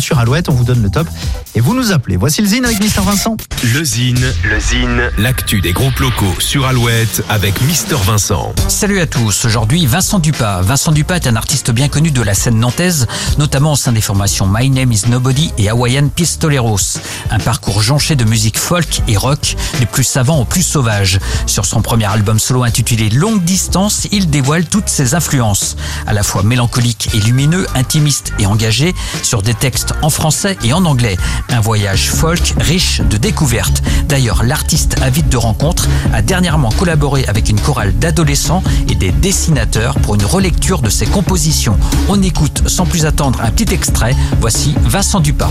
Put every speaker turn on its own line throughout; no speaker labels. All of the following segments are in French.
sur Alouette. On vous donne le top et vous nous appelez. Voici le Zine avec Mister Vincent.
Le Zine, le Zine, l'actu des groupes locaux sur Alouette avec Mister Vincent.
Salut à tous. Aujourd'hui, Vincent Dupas. Vincent Dupas est un artiste bien connu de la scène nantaise, notamment au sein des formations My Name is Nobody et Hawaiian Pistoleros. Un parcours jonché de musique folk et rock, du plus savant au plus sauvage. Sur son premier album solo intitulé Longue Distance, il dévoile toutes ses influences, à la fois mélancolique et lumineux, intimiste et engagé, sur des textes en français et en anglais. Un voyage folk riche de découvertes. D'ailleurs, l'artiste avide de rencontres a dernièrement collaboré avec une chorale d'adolescents et des dessinateurs pour une relecture de ses compositions. On écoute sans plus attendre un petit extrait. Voici Vincent Dupas.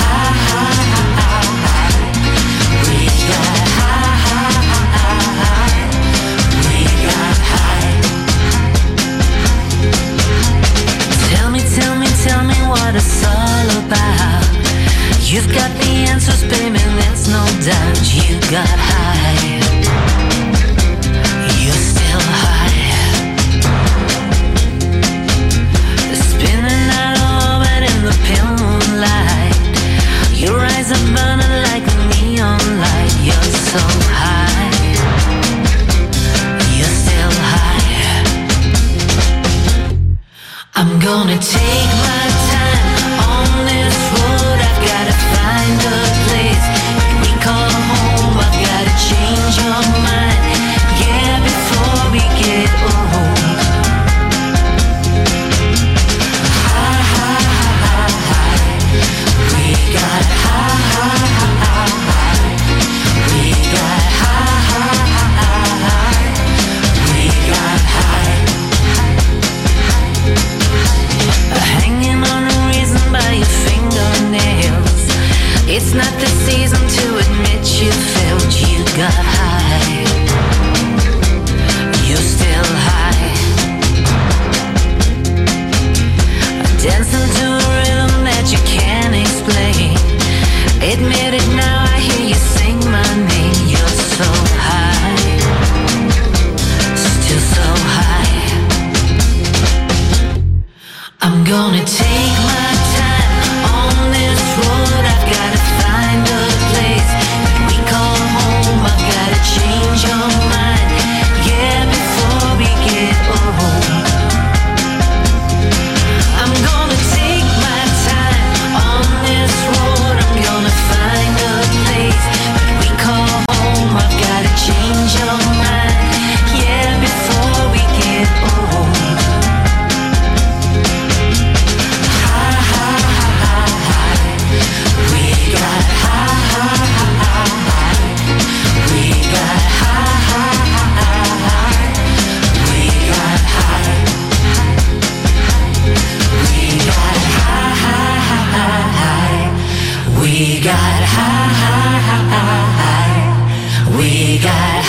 Gonna take my I'm gonna take We got high, we got high,